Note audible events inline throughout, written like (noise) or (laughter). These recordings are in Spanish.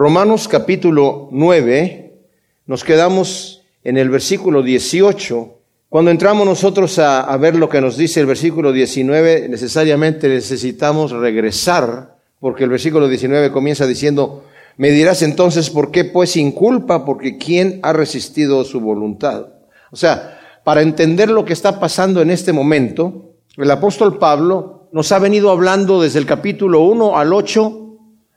Romanos capítulo 9, nos quedamos en el versículo 18. Cuando entramos nosotros a, ver lo que nos dice el versículo 19, necesariamente necesitamos regresar, porque el versículo 19 comienza diciendo, me dirás entonces, ¿por qué pues sin culpa? Porque ¿quién ha resistido su voluntad? O sea, para entender lo que está pasando en este momento, el apóstol Pablo nos ha venido hablando desde el capítulo 1 al 8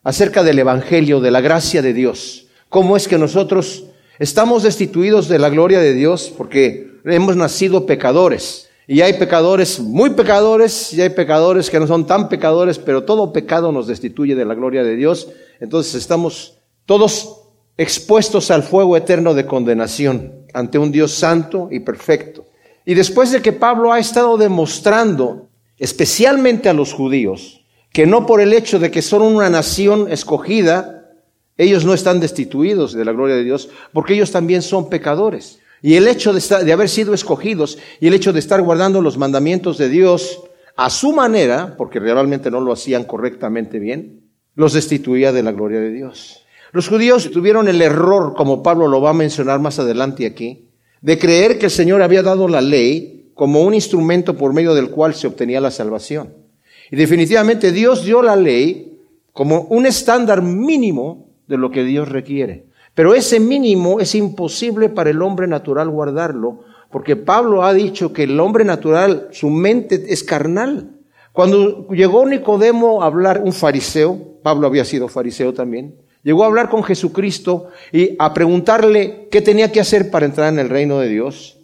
acerca del Evangelio, de la gracia de Dios. Cómo es que nosotros estamos destituidos de la gloria de Dios porque hemos nacido pecadores. Y hay pecadores muy pecadores y hay pecadores que no son tan pecadores, pero todo pecado nos destituye de la gloria de Dios. Entonces estamos todos expuestos al fuego eterno de condenación ante un Dios santo y perfecto. Y después de que Pablo ha estado demostrando, especialmente a los judíos, que no por el hecho de que son una nación escogida, ellos no están destituidos de la gloria de Dios, porque ellos también son pecadores. Y el hecho de, de haber sido escogidos y el hecho de estar guardando los mandamientos de Dios a su manera, porque realmente no lo hacían correctamente bien, los destituía de la gloria de Dios. Los judíos tuvieron el error, como Pablo lo va a mencionar más adelante aquí, de creer que el Señor había dado la ley como un instrumento por medio del cual se obtenía la salvación. Y definitivamente Dios dio la ley como un estándar mínimo de lo que Dios requiere. Pero ese mínimo es imposible para el hombre natural guardarlo, porque Pablo ha dicho que el hombre natural, su mente es carnal. Cuando llegó Nicodemo a hablar, un fariseo, Pablo había sido fariseo también, llegó a hablar con Jesucristo y a preguntarle qué tenía que hacer para entrar en el reino de Dios.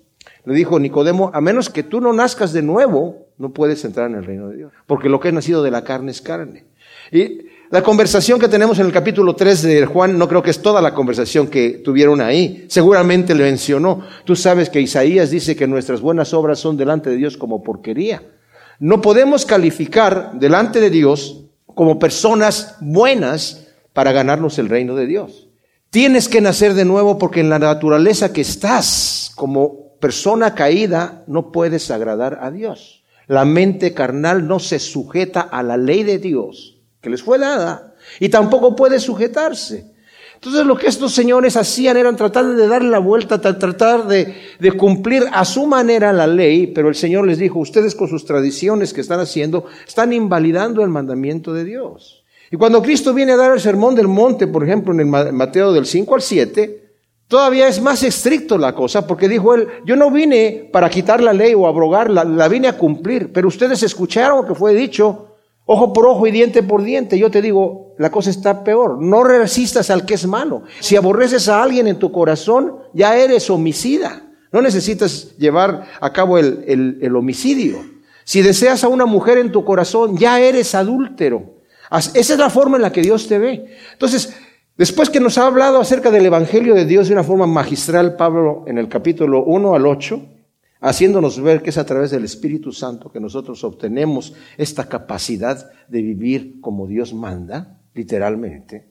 Le dijo Nicodemo, a menos que tú no nazcas de nuevo, no puedes entrar en el reino de Dios, porque lo que es nacido de la carne es carne. Y la conversación que tenemos en el capítulo 3 de Juan, no creo que es toda la conversación que tuvieron ahí. Seguramente le mencionó. Tú sabes que Isaías dice que nuestras buenas obras son delante de Dios como porquería. No podemos calificar delante de Dios como personas buenas para ganarnos el reino de Dios. Tienes que nacer de nuevo porque en la naturaleza que estás como persona caída no puedes agradar a Dios. La mente carnal no se sujeta a la ley de Dios que les fue dada y tampoco puede sujetarse. Entonces lo que estos señores hacían era tratar de darle la vuelta, tratar de, de, cumplir a su manera la ley, pero el Señor les dijo, ustedes con sus tradiciones que están haciendo, están invalidando el mandamiento de Dios. Y cuando Cristo viene a dar el sermón del monte, por ejemplo, en el Mateo del 5 al 7, Todavía es más estricto la cosa, porque dijo él, yo no vine para quitar la ley o abrogarla, la vine a cumplir, pero ustedes escucharon que fue dicho, ojo por ojo y diente por diente. Yo te digo, la cosa está peor, no resistas al que es malo. Si aborreces a alguien en tu corazón, ya eres homicida. No necesitas llevar a cabo el, el, el homicidio. Si deseas a una mujer en tu corazón, ya eres adúltero. Esa es la forma en la que Dios te ve. Entonces, Después que nos ha hablado acerca del Evangelio de Dios de una forma magistral, Pablo en el capítulo 1 al 8, haciéndonos ver que es a través del Espíritu Santo que nosotros obtenemos esta capacidad de vivir como Dios manda, literalmente.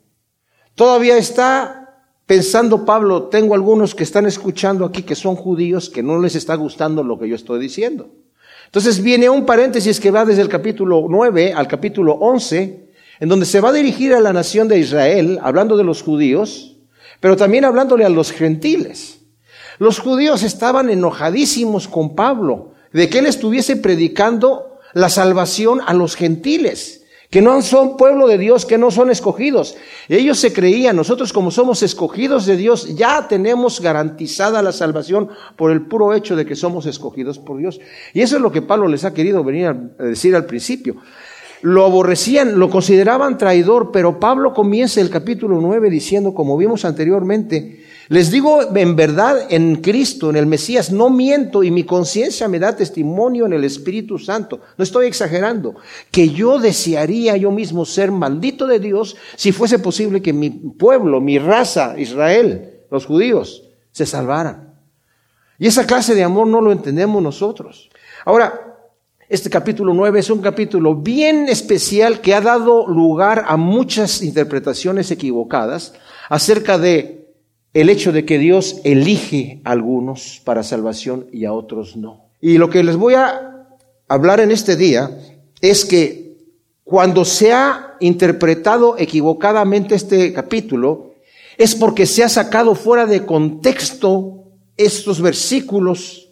Todavía está pensando Pablo, tengo algunos que están escuchando aquí que son judíos que no les está gustando lo que yo estoy diciendo. Entonces viene un paréntesis que va desde el capítulo 9 al capítulo 11, en donde se va a dirigir a la nación de Israel, hablando de los judíos, pero también hablándole a los gentiles. Los judíos estaban enojadísimos con Pablo de que él estuviese predicando la salvación a los gentiles, que no son pueblo de Dios, que no son escogidos. Ellos se creían, nosotros como somos escogidos de Dios, ya tenemos garantizada la salvación por el puro hecho de que somos escogidos por Dios. Y eso es lo que Pablo les ha querido venir a decir al principio lo aborrecían, lo consideraban traidor, pero Pablo comienza el capítulo 9 diciendo, como vimos anteriormente, les digo en verdad en Cristo, en el Mesías, no miento y mi conciencia me da testimonio en el Espíritu Santo. No estoy exagerando, que yo desearía yo mismo ser maldito de Dios si fuese posible que mi pueblo, mi raza, Israel, los judíos, se salvaran. Y esa clase de amor no lo entendemos nosotros. Ahora, este capítulo 9 es un capítulo bien especial que ha dado lugar a muchas interpretaciones equivocadas acerca de el hecho de que Dios elige a algunos para salvación y a otros no. Y lo que les voy a hablar en este día es que cuando se ha interpretado equivocadamente este capítulo, es porque se ha sacado fuera de contexto estos versículos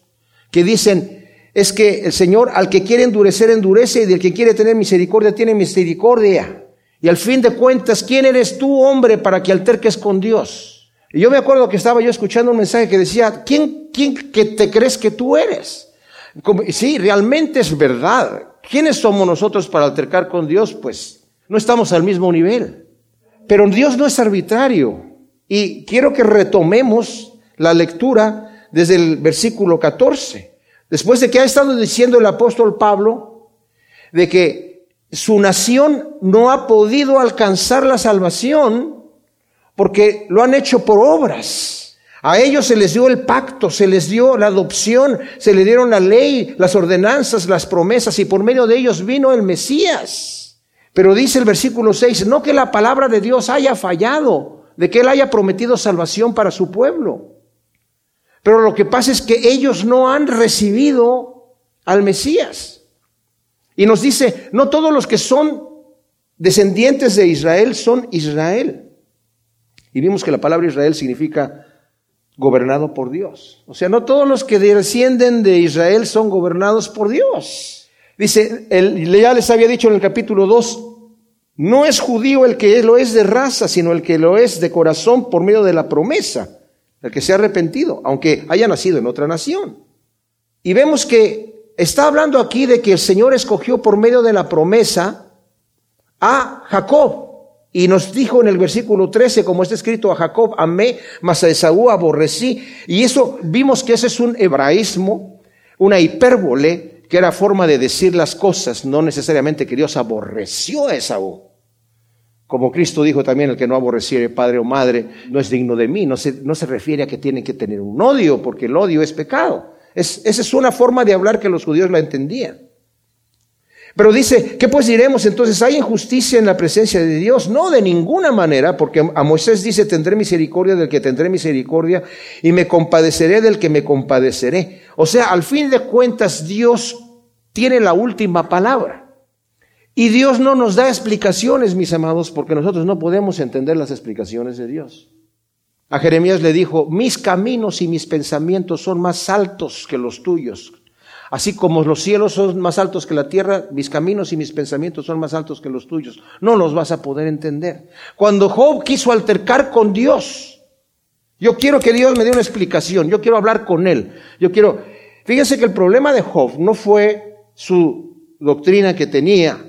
que dicen, es que el Señor al que quiere endurecer, endurece, y del que quiere tener misericordia, tiene misericordia. Y al fin de cuentas, ¿quién eres tú, hombre, para que alterques con Dios? Y yo me acuerdo que estaba yo escuchando un mensaje que decía, ¿quién, quién que te crees que tú eres? Sí, realmente es verdad. ¿Quiénes somos nosotros para altercar con Dios? Pues no estamos al mismo nivel. Pero Dios no es arbitrario. Y quiero que retomemos la lectura desde el versículo 14. Después de que ha estado diciendo el apóstol Pablo de que su nación no ha podido alcanzar la salvación porque lo han hecho por obras. A ellos se les dio el pacto, se les dio la adopción, se les dieron la ley, las ordenanzas, las promesas y por medio de ellos vino el Mesías. Pero dice el versículo 6, no que la palabra de Dios haya fallado, de que Él haya prometido salvación para su pueblo. Pero lo que pasa es que ellos no han recibido al Mesías. Y nos dice, no todos los que son descendientes de Israel son Israel. Y vimos que la palabra Israel significa gobernado por Dios. O sea, no todos los que descienden de Israel son gobernados por Dios. Dice, el, ya les había dicho en el capítulo 2, no es judío el que lo es de raza, sino el que lo es de corazón por medio de la promesa el que se ha arrepentido, aunque haya nacido en otra nación. Y vemos que está hablando aquí de que el Señor escogió por medio de la promesa a Jacob. Y nos dijo en el versículo 13, como está escrito, a Jacob amé, mas a Esaú aborrecí. Y eso vimos que ese es un hebraísmo, una hipérbole, que era forma de decir las cosas, no necesariamente que Dios aborreció a Esaú. Como Cristo dijo también, el que no aborreciere padre o madre no es digno de mí. No se, no se refiere a que tienen que tener un odio, porque el odio es pecado. Es, esa es una forma de hablar que los judíos la entendían. Pero dice, ¿qué pues diremos entonces? ¿Hay injusticia en la presencia de Dios? No, de ninguna manera, porque a Moisés dice, tendré misericordia del que tendré misericordia y me compadeceré del que me compadeceré. O sea, al fin de cuentas, Dios tiene la última palabra. Y Dios no nos da explicaciones, mis amados, porque nosotros no podemos entender las explicaciones de Dios. A Jeremías le dijo, mis caminos y mis pensamientos son más altos que los tuyos. Así como los cielos son más altos que la tierra, mis caminos y mis pensamientos son más altos que los tuyos. No los vas a poder entender. Cuando Job quiso altercar con Dios, yo quiero que Dios me dé una explicación, yo quiero hablar con él. Yo quiero, fíjense que el problema de Job no fue su doctrina que tenía,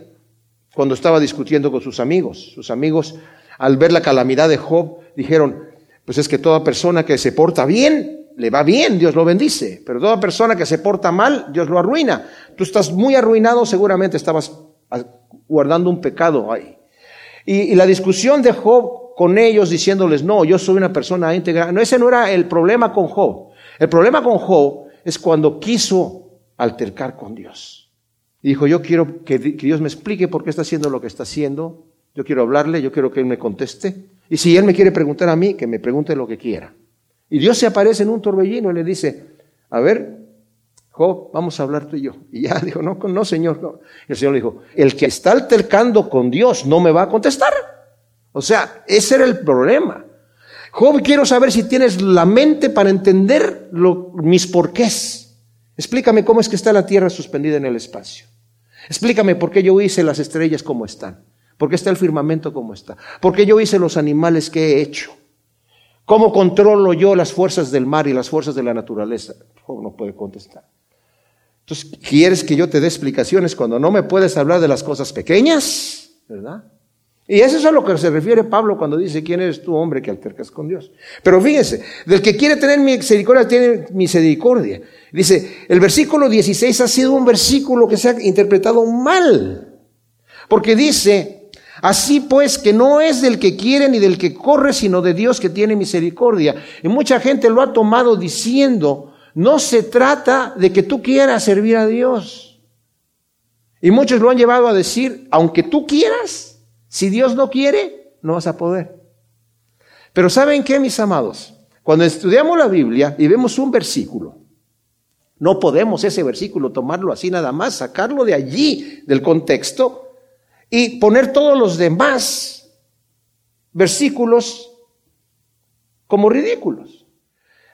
cuando estaba discutiendo con sus amigos. Sus amigos, al ver la calamidad de Job, dijeron, pues es que toda persona que se porta bien, le va bien, Dios lo bendice, pero toda persona que se porta mal, Dios lo arruina. Tú estás muy arruinado, seguramente estabas guardando un pecado ahí. Y, la discusión de Job con ellos diciéndoles, no, yo soy una persona íntegra, no, ese no era el problema con Job. El problema con Job es cuando quiso altercar con Dios. Dijo, yo quiero que, Dios me explique por qué está haciendo lo que está haciendo. Yo quiero hablarle, yo quiero que Él me conteste. Y si Él me quiere preguntar a mí, que me pregunte lo que quiera. Y Dios se aparece en un torbellino y le dice, a ver, Job, vamos a hablar tú y yo. Y ya (laughs) dijo, no, no, Señor. No. Y el Señor le dijo, el que está altercando con Dios no me va a contestar. O sea, ese era el problema. Job, quiero saber si tienes la mente para entender mis porqués. Explícame cómo es que está la Tierra suspendida en el espacio. Explícame por qué yo hice las estrellas como están. ¿Por qué está el firmamento como está? ¿Por qué yo hice los animales que he hecho? ¿Cómo controlo yo las fuerzas del mar y las fuerzas de la naturaleza? no puede contestar. Entonces, ¿quieres que yo te dé explicaciones cuando no me puedes hablar de las cosas pequeñas? ¿Verdad? Y eso es a lo que se refiere Pablo cuando dice, ¿quién eres tú, hombre, que altercas con Dios? Pero fíjense, del que quiere tener misericordia, tiene misericordia. Dice, el versículo 16 ha sido un versículo que se ha interpretado mal. Porque dice, así pues que no es del que quiere ni del que corre, sino de Dios que tiene misericordia. Y mucha gente lo ha tomado diciendo, no se trata de que tú quieras servir a Dios. Y muchos lo han llevado a decir, aunque tú quieras, si Dios no quiere, no vas a poder. Pero ¿saben qué, mis amados? Cuando estudiamos la Biblia y vemos un versículo, no podemos ese versículo tomarlo así nada más, sacarlo de allí, del contexto, y poner todos los demás versículos como ridículos.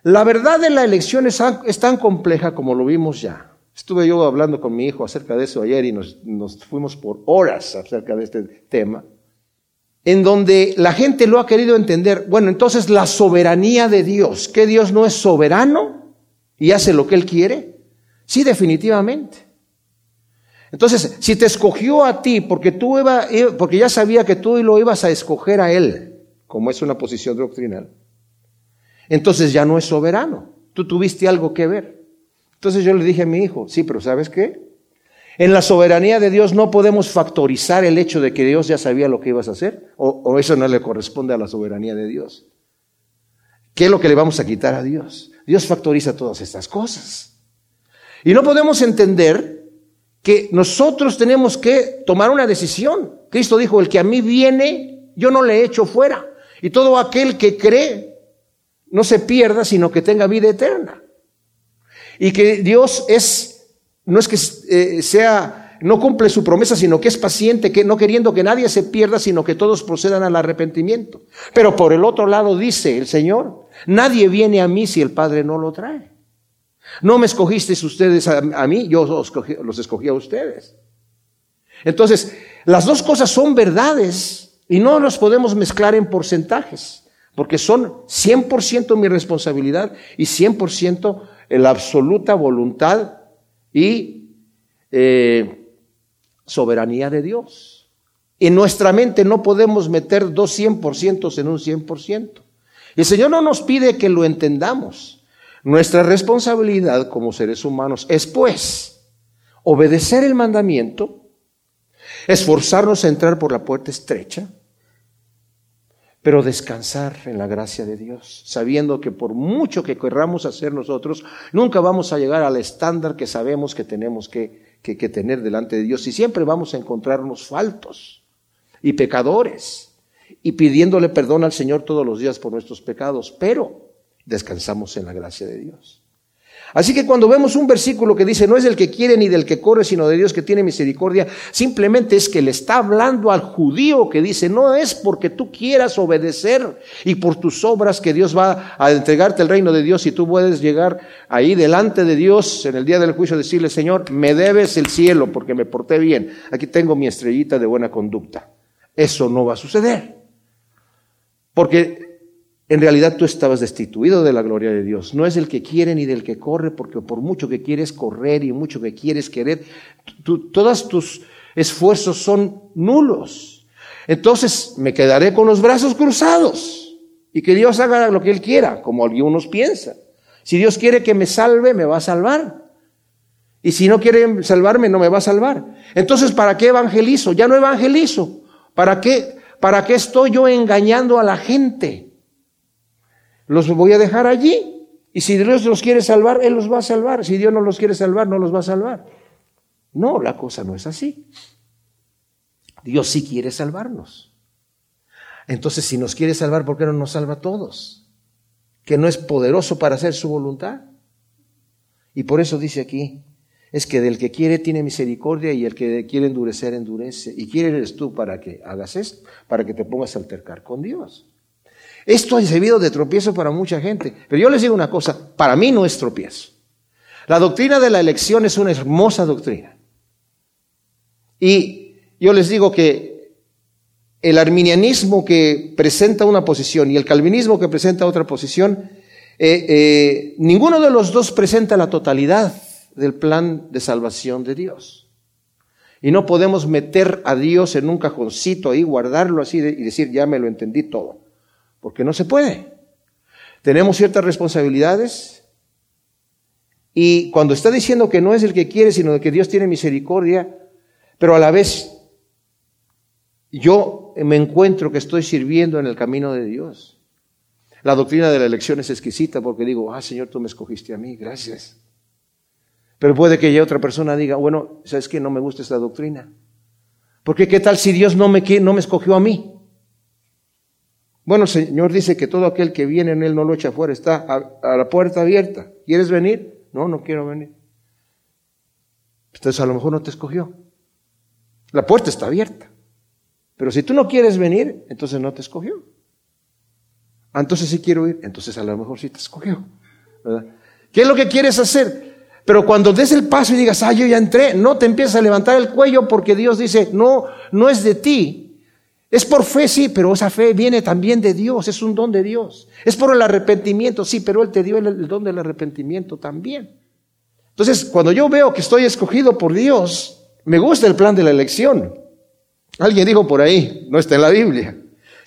La verdad de la elección es, tan compleja como lo vimos ya. Estuve yo hablando con mi hijo acerca de eso ayer y nos, fuimos por horas acerca de este tema en donde la gente lo ha querido entender. Bueno, entonces la soberanía de Dios, que Dios no es soberano y hace lo que Él quiere. Sí, definitivamente. Entonces, si te escogió a ti porque tú iba, porque ya sabía que tú lo ibas a escoger a Él, como es una posición doctrinal, entonces ya no es soberano. Tú tuviste algo que ver. Entonces yo le dije a mi hijo, sí, pero ¿sabes qué? En la soberanía de Dios no podemos factorizar el hecho de que Dios ya sabía lo que ibas a hacer, o, eso no le corresponde a la soberanía de Dios. ¿Qué es lo que le vamos a quitar a Dios? Dios factoriza todas estas cosas. Y no podemos entender que nosotros tenemos que tomar una decisión. Cristo dijo, el que a mí viene, yo no le echo fuera. Y todo aquel que cree, no se pierda, sino que tenga vida eterna. Y que Dios es no es que eh, sea, no cumple su promesa, sino que es paciente, que no queriendo que nadie se pierda, sino que todos procedan al arrepentimiento. Pero por el otro lado dice el Señor, nadie viene a mí si el Padre no lo trae. No me escogisteis ustedes a, mí, yo los escogí a ustedes. Entonces, las dos cosas son verdades y no los podemos mezclar en porcentajes, porque son 100% mi responsabilidad y 100% la absoluta voluntad y eh, soberanía de Dios. En nuestra mente no podemos meter dos 100% en un 100%. El Señor no nos pide que lo entendamos. Nuestra responsabilidad como seres humanos es pues obedecer el mandamiento, esforzarnos a entrar por la puerta estrecha, pero descansar en la gracia de Dios, sabiendo que por mucho que querramos hacer nosotros, nunca vamos a llegar al estándar que sabemos que tenemos que, que, tener delante de Dios y siempre vamos a encontrarnos faltos y pecadores y pidiéndole perdón al Señor todos los días por nuestros pecados, pero descansamos en la gracia de Dios. Así que cuando vemos un versículo que dice, no es del que quiere ni del que corre, sino de Dios que tiene misericordia, simplemente es que le está hablando al judío que dice, no es porque tú quieras obedecer y por tus obras que Dios va a entregarte el reino de Dios y tú puedes llegar ahí delante de Dios en el día del juicio decirle, Señor, me debes el cielo porque me porté bien. Aquí tengo mi estrellita de buena conducta. Eso no va a suceder. Porque en realidad tú estabas destituido de la gloria de Dios. No es el que quiere ni del que corre, porque por mucho que quieres correr y mucho que quieres querer, todos tus esfuerzos son nulos. Entonces me quedaré con los brazos cruzados y que Dios haga lo que Él quiera, como algunos piensan. Si Dios quiere que me salve, me va a salvar. Y si no quiere salvarme, no me va a salvar. Entonces, ¿para qué evangelizo? Ya no evangelizo. ¿Para qué? ¿Para qué estoy yo engañando a la gente? Los voy a dejar allí. Y si Dios los quiere salvar, Él los va a salvar. Si Dios no los quiere salvar, no los va a salvar. No, la cosa no es así. Dios sí quiere salvarnos. Entonces, si nos quiere salvar, ¿por qué no nos salva a todos? Que no es poderoso para hacer su voluntad. Y por eso dice aquí, es que del que quiere tiene misericordia y el que quiere endurecer, endurece. Y quieres tú para que hagas esto, para que te pongas a altercar con Dios. Esto ha servido de tropiezo para mucha gente. Pero yo les digo una cosa, para mí no es tropiezo. La doctrina de la elección es una hermosa doctrina. Y yo les digo que el arminianismo que presenta una posición y el calvinismo que presenta otra posición, eh, eh, ninguno de los dos presenta la totalidad del plan de salvación de Dios. Y no podemos meter a Dios en un cajoncito ahí, guardarlo así y decir, ya me lo entendí todo porque no se puede. Tenemos ciertas responsabilidades y cuando está diciendo que no es el que quiere, sino que Dios tiene misericordia, pero a la vez yo me encuentro que estoy sirviendo en el camino de Dios. La doctrina de la elección es exquisita porque digo, ah, Señor, tú me escogiste a mí, gracias. Pero puede que ya otra persona diga, bueno, ¿sabes qué? No me gusta esta doctrina. Porque qué tal si Dios no me, no me escogió a mí? Bueno, Señor dice que todo aquel que viene en Él no lo echa fuera, está a, la puerta abierta. ¿Quieres venir? No, no quiero venir. Entonces a lo mejor no te escogió. La puerta está abierta. Pero si tú no quieres venir, entonces no te escogió. Ah, entonces sí quiero ir, entonces a lo mejor sí te escogió. ¿Qué es lo que quieres hacer? Pero cuando des el paso y digas, ah, yo ya entré, no te empiezas a levantar el cuello porque Dios dice, no, no es de ti. Es por fe, sí, pero esa fe viene también de Dios, es un don de Dios. Es por el arrepentimiento, sí, pero Él te dio el don del arrepentimiento también. Entonces, cuando yo veo que estoy escogido por Dios, me gusta el plan de la elección. Alguien dijo por ahí, no está en la Biblia.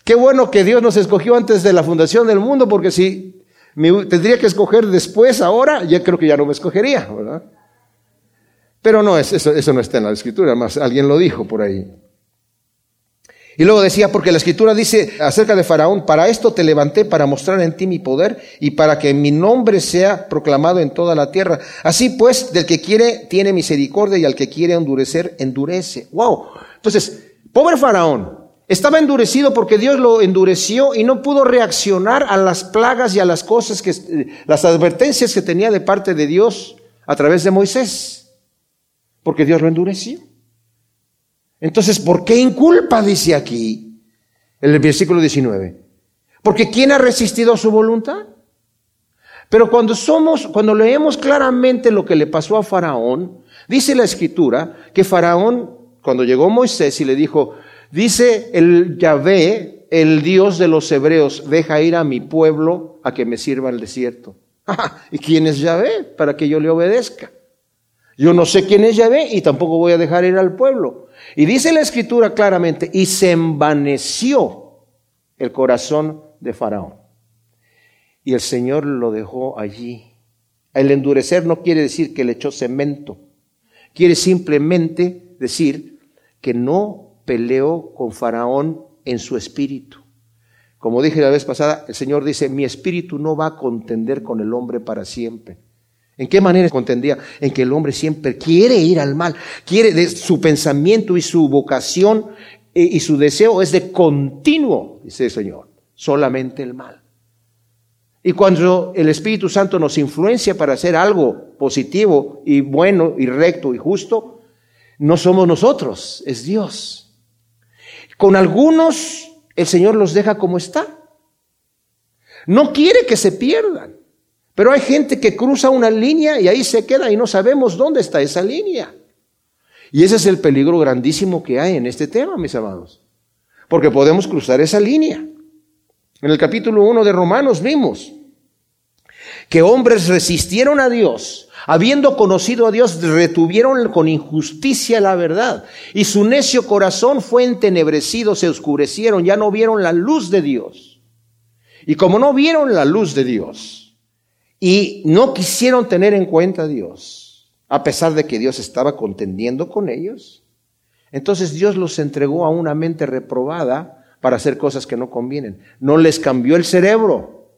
Qué bueno que Dios nos escogió antes de la fundación del mundo, porque si me tendría que escoger después, ahora, ya creo que ya no me escogería, ¿verdad? Pero no, eso, eso no está en la escritura, más alguien lo dijo por ahí. Y luego decía, porque la escritura dice acerca de Faraón, para esto te levanté para mostrar en ti mi poder y para que mi nombre sea proclamado en toda la tierra. Así pues, del que quiere tiene misericordia y al que quiere endurecer, endurece. Wow. Entonces, Pobre Faraón. Estaba endurecido porque Dios lo endureció y no pudo reaccionar a las plagas y a las cosas que, las advertencias que tenía de parte de Dios a través de Moisés. Porque Dios lo endureció. Entonces, ¿por qué inculpa? Dice aquí, el versículo 19. Porque ¿quién ha resistido a su voluntad? Pero cuando somos, cuando leemos claramente lo que le pasó a Faraón, dice la escritura que Faraón cuando llegó Moisés y le dijo, dice el Yahvé, el Dios de los hebreos, deja ir a mi pueblo a que me sirva el desierto. (laughs) ¿Y quién es Yahvé? Para que yo le obedezca. Yo no sé quién es Yahvé y tampoco voy a dejar ir al pueblo. Y dice la escritura claramente, y se envaneció el corazón de Faraón. Y el Señor lo dejó allí. El endurecer no quiere decir que le echó cemento. Quiere simplemente decir que no peleó con Faraón en su espíritu. Como dije la vez pasada, el Señor dice, mi espíritu no va a contender con el hombre para siempre. ¿En qué manera contendía? En que el hombre siempre quiere ir al mal, quiere, de, su pensamiento y su vocación y, eh, y su deseo es de continuo, dice el Señor, solamente el mal. Y cuando el Espíritu Santo nos influencia para hacer algo positivo y bueno y recto y justo, no somos nosotros, es Dios. Con algunos el Señor los deja como está. No quiere que se pierdan. Pero hay gente que cruza una línea y ahí se queda y no sabemos dónde está esa línea. Y ese es el peligro grandísimo que hay en este tema, mis amados. Porque podemos cruzar esa línea. En el capítulo 1 de Romanos vimos que hombres resistieron a Dios habiendo conocido a Dios, retuvieron con injusticia la verdad, y su necio corazón fue entenebrecido, se oscurecieron, ya no vieron la luz de Dios. Y como no vieron la luz de Dios, y no quisieron tener en cuenta a Dios, a pesar de que Dios estaba contendiendo con ellos, entonces Dios los entregó a una mente reprobada para hacer cosas que no convienen. No les cambió el cerebro,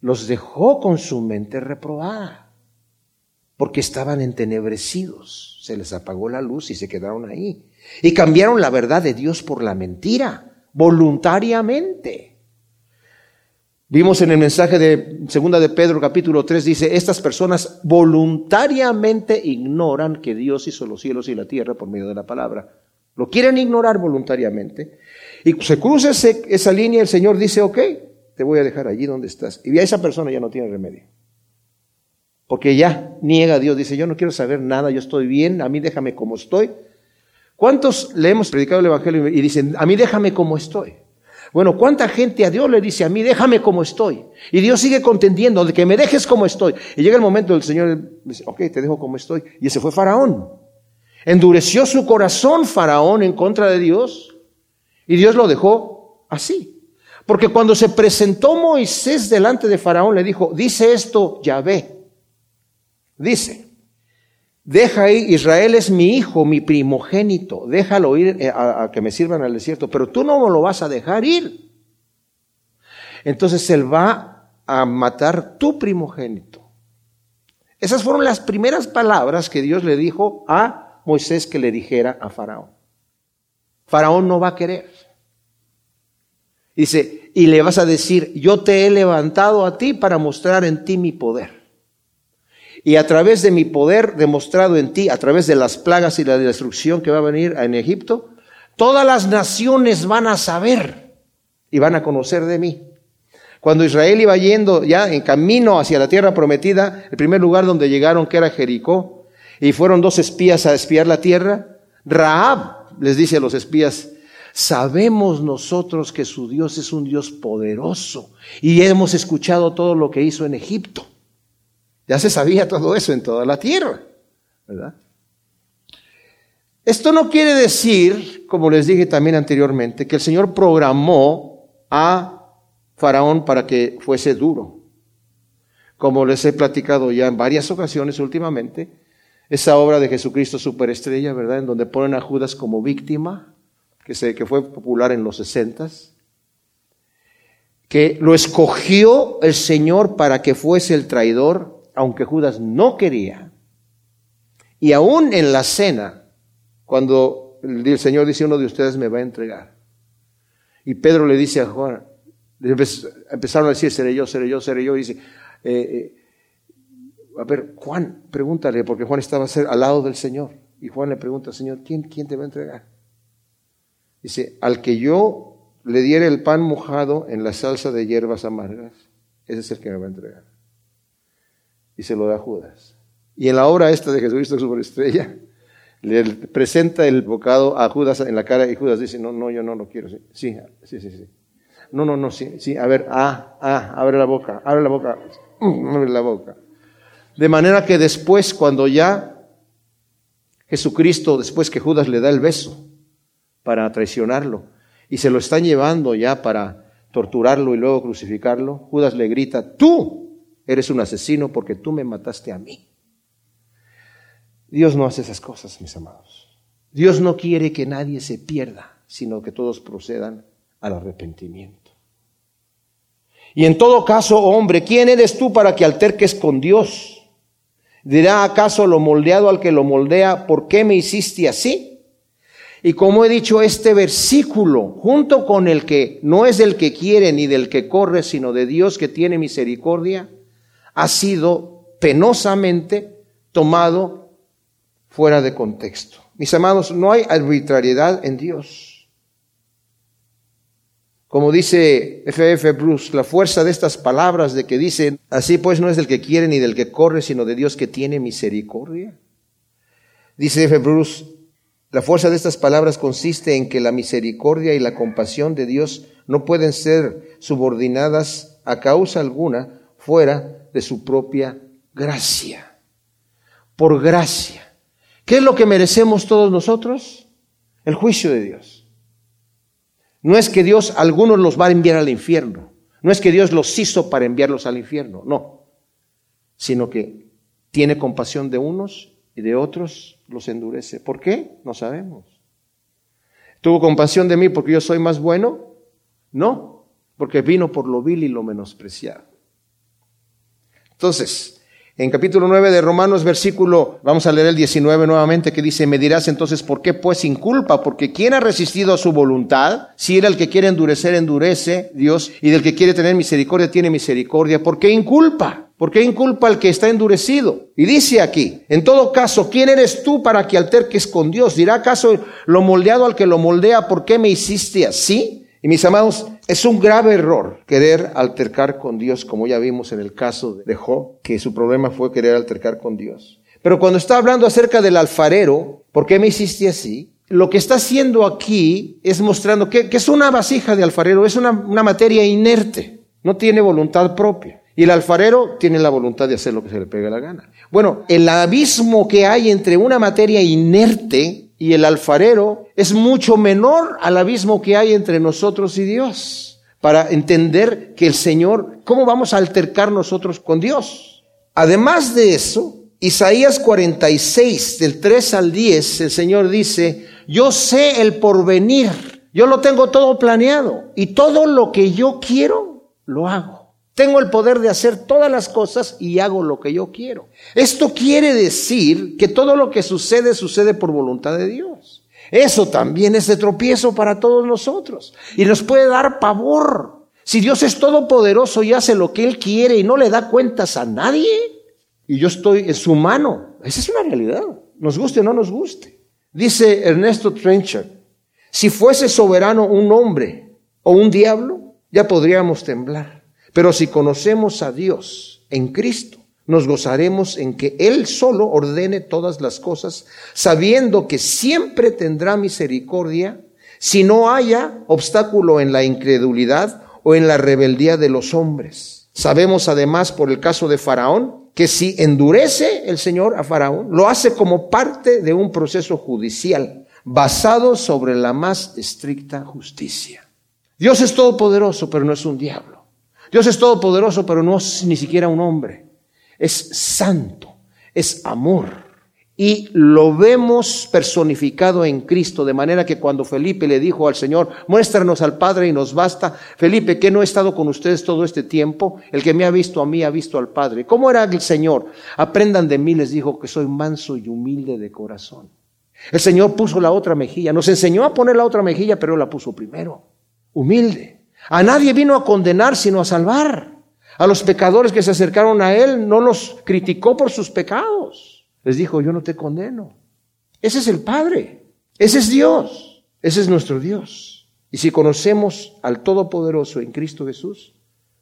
los dejó con su mente reprobada porque estaban entenebrecidos. Se les apagó la luz y se quedaron ahí. Y cambiaron la verdad de Dios por la mentira, voluntariamente. Vimos en el mensaje de segunda de Pedro capítulo 3 dice, estas personas voluntariamente ignoran que Dios hizo los cielos y la tierra por medio de la palabra. Lo quieren ignorar voluntariamente. Y se cruza esa línea, el Señor dice, ok, te voy a dejar allí donde estás. Y a esa persona ya no tiene remedio. Porque ya niega a Dios, dice, yo no quiero saber nada, yo estoy bien, a mí déjame como estoy. ¿Cuántos le hemos predicado el Evangelio y dicen, a mí déjame como estoy? Bueno, ¿cuánta gente a Dios le dice, a mí déjame como estoy? Y Dios sigue contendiendo de que me dejes como estoy. Y llega el momento del Señor dice, ok, te dejo como estoy. Y ese fue Faraón. Endureció su corazón Faraón en contra de Dios y Dios lo dejó así. Porque cuando se presentó Moisés delante de Faraón, le dijo, dice esto Yahvé. Dice, deja ir, Israel es mi hijo, mi primogénito, déjalo ir eh, a, que me sirvan al desierto, pero tú no lo vas a dejar ir. Entonces él va a matar tu primogénito. Esas fueron las primeras palabras que Dios le dijo a Moisés que le dijera a Faraón. Faraón no va a querer. Dice, y le vas a decir, yo te he levantado a ti para mostrar en ti mi poder. Y a través de mi poder demostrado en ti, a través de las plagas y la destrucción que va a venir en Egipto, Todas las naciones van a saber y van a conocer de mí. Cuando Israel iba yendo ya en camino hacia la tierra prometida, el primer lugar donde llegaron, que era Jericó, y fueron dos espías a espiar la tierra, Raab les dice a los espías, sabemos nosotros que su Dios es un Dios poderoso y hemos escuchado todo lo que hizo en Egipto. Ya se sabía todo eso en toda la tierra, ¿verdad? Esto no quiere decir, como les dije también anteriormente, que el Señor programó a Faraón para que fuese duro. Como les he platicado ya en varias ocasiones últimamente, esa obra de Jesucristo Superestrella, ¿verdad? En donde ponen a Judas como víctima, que, se, que fue popular en los sesentas, que lo escogió el Señor para que fuese el traidor, aunque Judas no quería. Y aún en la cena, cuando el Señor dice, uno de ustedes me va a entregar. Y Pedro le dice a Juan, empezaron a decir, seré yo, seré yo, seré yo. Y dice, eh, eh, a ver, Juan, pregúntale, porque Juan estaba al lado del Señor. Y Juan le pregunta, Señor, ¿quién, quién te va a entregar? Dice, al que yo le diera el pan mojado en la salsa de hierbas amargas, ese es el que me va a entregar. Y se lo da a Judas. Y en la obra esta de Jesucristo Superestrella, le presenta el bocado a Judas en la cara y Judas dice, no, no, yo no lo quiero. Sí, sí, sí, sí. No, no, no, sí, sí, a ver, ah, ah, abre la boca, abre la boca, abre la boca. De manera que después, cuando ya Jesucristo, después que Judas le da el beso para traicionarlo, y se lo están llevando ya para torturarlo y luego crucificarlo, Judas le grita, tú eres un asesino porque tú me mataste a mí. Dios no hace esas cosas, mis amados. Dios no quiere que nadie se pierda, sino que todos procedan al arrepentimiento. Y en todo caso, hombre, ¿quién eres tú para que alterques con Dios? ¿Dirá acaso lo moldeado al que lo moldea, ¿por qué me hiciste así? Y como he dicho, este versículo, junto con el que no es del que quiere ni del que corre, sino de Dios que tiene misericordia, ha sido penosamente tomado fuera de contexto. Mis amados, no hay arbitrariedad en Dios. Como dice F.F. Bruce, la fuerza de estas palabras de que dicen, así pues no es del que quiere ni del que corre, sino de Dios que tiene misericordia. Dice F. Bruce, la fuerza de estas palabras consiste en que la misericordia y la compasión de Dios no pueden ser subordinadas a causa alguna fuera de su propia gracia. Por gracia. ¿Qué es lo que merecemos todos nosotros? El juicio de Dios. No es que Dios algunos los va a enviar al infierno. No es que Dios los hizo para enviarlos al infierno. No. Sino que tiene compasión de unos y de otros los endurece. ¿Por qué? No sabemos. ¿Tuvo compasión de mí porque yo soy más bueno? No, porque vino por lo vil y lo menospreciado. Entonces, en capítulo 9 de Romanos, versículo, vamos a leer el 19 nuevamente, que dice, me dirás entonces, ¿por qué pues sin culpa? Porque ¿quién ha resistido a su voluntad? Si era el que quiere endurecer, endurece Dios, y del que quiere tener misericordia, tiene misericordia. ¿Por qué inculpa? ¿Por qué inculpa al que está endurecido? Y dice aquí, en todo caso, ¿quién eres tú para que alterques con Dios? ¿Dirá acaso lo moldeado al que lo moldea, ¿por qué me hiciste así? Y mis amados, es un grave error querer altercar con Dios, como ya vimos en el caso de Job, que su problema fue querer altercar con Dios. Pero cuando está hablando acerca del alfarero, ¿por qué me hiciste así? Lo que está haciendo aquí es mostrando que, es una vasija de alfarero, es una, una materia inerte, no tiene voluntad propia. Y el alfarero tiene la voluntad de hacer lo que se le pega la gana. Bueno, el abismo que hay entre una materia inerte y el alfarero es mucho menor al abismo que hay entre nosotros y Dios. Para entender que el Señor, ¿cómo vamos a altercar nosotros con Dios? Además de eso, Isaías 46, del 3 al 10, el Señor dice, yo sé el porvenir, yo lo tengo todo planeado y todo lo que yo quiero, lo hago. Tengo el poder de hacer todas las cosas y hago lo que yo quiero. Esto quiere decir que todo lo que sucede sucede por voluntad de Dios. Eso también es de tropiezo para todos nosotros y nos puede dar pavor. Si Dios es todopoderoso y hace lo que Él quiere y no le da cuentas a nadie, y yo estoy en su mano, esa es una realidad, nos guste o no nos guste. Dice Ernesto Trencher, Si fuese soberano un hombre o un diablo, ya podríamos temblar. Pero si conocemos a Dios en Cristo, nos gozaremos en que Él solo ordene todas las cosas, sabiendo que siempre tendrá misericordia si no haya obstáculo en la incredulidad o en la rebeldía de los hombres. Sabemos además por el caso de Faraón que si endurece el Señor a Faraón, lo hace como parte de un proceso judicial basado sobre la más estricta justicia. Dios es todopoderoso, pero no es un diablo. Dios es todopoderoso, pero no es ni siquiera un hombre. Es santo, es amor. Y lo vemos personificado en Cristo, de manera que cuando Felipe le dijo al Señor, muéstranos al Padre y nos basta, Felipe, que no he estado con ustedes todo este tiempo, el que me ha visto a mí ha visto al Padre. ¿Cómo era el Señor? Aprendan de mí, les dijo que soy manso y humilde de corazón. El Señor puso la otra mejilla, nos enseñó a poner la otra mejilla, pero la puso primero, humilde. A nadie vino a condenar, sino a salvar. A los pecadores que se acercaron a Él, no los criticó por sus pecados les dijo, yo no te condeno. Ese es el Padre, ese es Dios, ese es nuestro Dios. Y si conocemos al Todopoderoso en Cristo Jesús,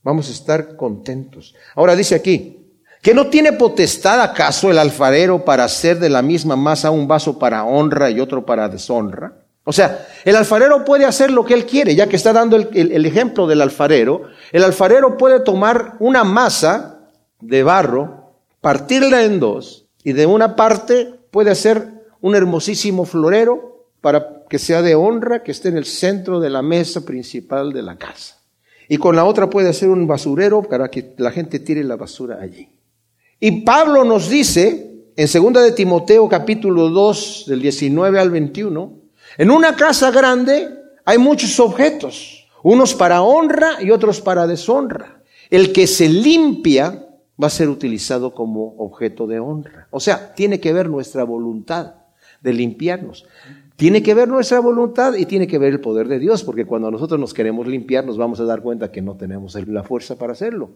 vamos a estar contentos. Ahora dice aquí, ¿que no tiene potestad acaso el alfarero para hacer de la misma masa un vaso para honra y otro para deshonra? O sea, el alfarero puede hacer lo que él quiere, ya que está dando el, ejemplo del alfarero. El alfarero puede tomar una masa de barro, partirla en dos y de una parte puede hacer un hermosísimo florero para que sea de honra, que esté en el centro de la mesa principal de la casa. Y con la otra puede hacer un basurero para que la gente tire la basura allí. Y Pablo nos dice, en segunda de Timoteo capítulo 2, del 19 al 21, en una casa grande hay muchos objetos, unos para honra y otros para deshonra. El que se limpia va a ser utilizado como objeto de honra. O sea, tiene que ver nuestra voluntad de limpiarnos. Tiene que ver nuestra voluntad y tiene que ver el poder de Dios, porque cuando nosotros nos queremos limpiar nos vamos a dar cuenta que no tenemos la fuerza para hacerlo.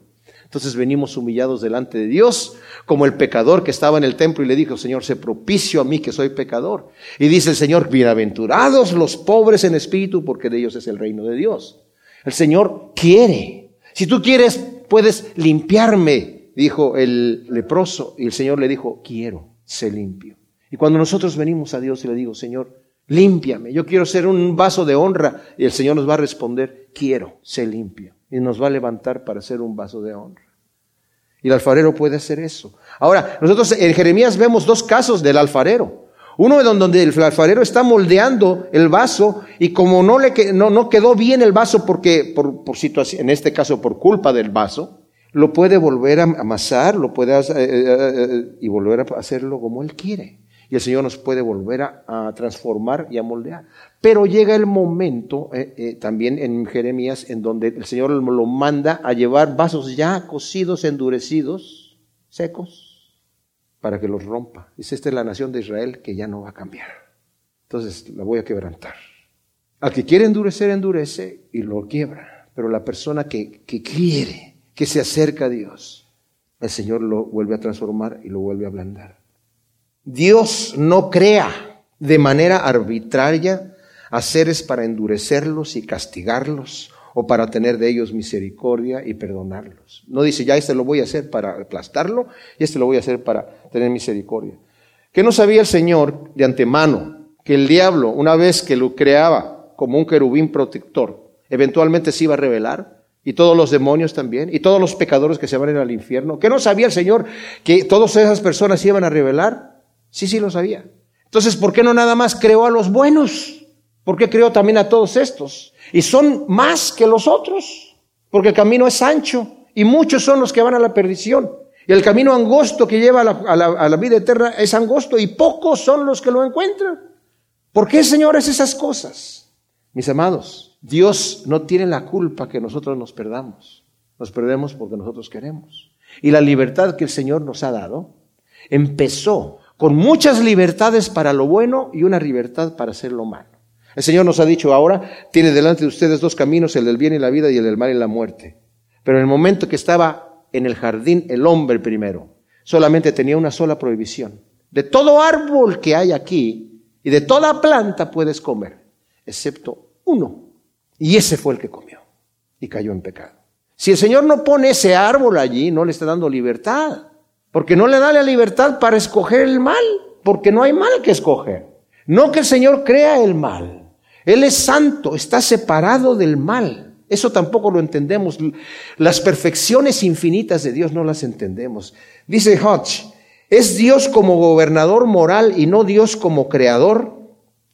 Entonces venimos humillados delante de Dios, como el pecador que estaba en el templo y le dijo, Señor, sé propicio a mí que soy pecador. Y dice el Señor, bienaventurados los pobres en espíritu, porque de ellos es el reino de Dios. El Señor quiere. Si tú quieres, puedes limpiarme dijo el leproso y el Señor le dijo, quiero, ser limpio. Y cuando nosotros venimos a Dios y le digo, Señor, límpiame, yo quiero ser un vaso de honra, y el Señor nos va a responder, quiero, ser limpio. Y nos va a levantar para ser un vaso de honra. Y el alfarero puede hacer eso. Ahora, nosotros en Jeremías vemos dos casos del alfarero. Uno donde el alfarero está moldeando el vaso y como no, le, no, no quedó bien el vaso porque, por, por situación, en este caso por culpa del vaso, lo puede volver a amasar, lo puede eh, eh, eh, y volver a hacerlo como Él quiere. Y el Señor nos puede volver a, transformar y a moldear. Pero llega el momento, también en Jeremías, en donde el Señor lo manda a llevar vasos ya cocidos, endurecidos, secos, para que los rompa. Dice, esta es la nación de Israel que ya no va a cambiar. Entonces la voy a quebrantar. Al que quiere endurecer, endurece y lo quiebra. Pero la persona que, que quiere que se acerca a Dios, el Señor lo vuelve a transformar y lo vuelve a ablandar. Dios no crea de manera arbitraria a seres para endurecerlos y castigarlos o para tener de ellos misericordia y perdonarlos. No dice, ya este lo voy a hacer para aplastarlo y este lo voy a hacer para tener misericordia. ¿Qué no sabía el Señor de antemano? Que el diablo, una vez que lo creaba como un querubín protector, eventualmente se iba a revelar y todos los demonios también, y todos los pecadores que se van a ir al infierno. ¿Qué no sabía el Señor que todas esas personas se iban a revelar? Sí, sí lo sabía. Entonces, ¿por qué no nada más creó a los buenos? ¿Por qué creó también a todos estos? Y son más que los otros, porque el camino es ancho y muchos son los que van a la perdición. Y el camino angosto que lleva a la, a la vida eterna es angosto y pocos son los que lo encuentran. ¿Por qué, señores, esas cosas? Mis amados, Dios no tiene la culpa que nosotros nos perdamos. Nos perdemos porque nosotros queremos. Y la libertad que el Señor nos ha dado empezó con muchas libertades para lo bueno y una libertad para hacer lo malo. El Señor nos ha dicho ahora, tiene delante de ustedes dos caminos, el del bien y la vida y el del mal y la muerte. Pero en el momento que estaba en el jardín el hombre primero, solamente tenía una sola prohibición. De todo árbol que hay aquí y de toda planta puedes comer excepto uno. Y ese fue el que comió y cayó en pecado. Si el Señor no pone ese árbol allí, no le está dando libertad. Porque no le da la libertad para escoger el mal, porque no hay mal que escoger. No que el Señor crea el mal. Él es santo, está separado del mal. Eso tampoco lo entendemos. Las perfecciones infinitas de Dios no las entendemos. Dice Hodge, es Dios como gobernador moral y no Dios como creador.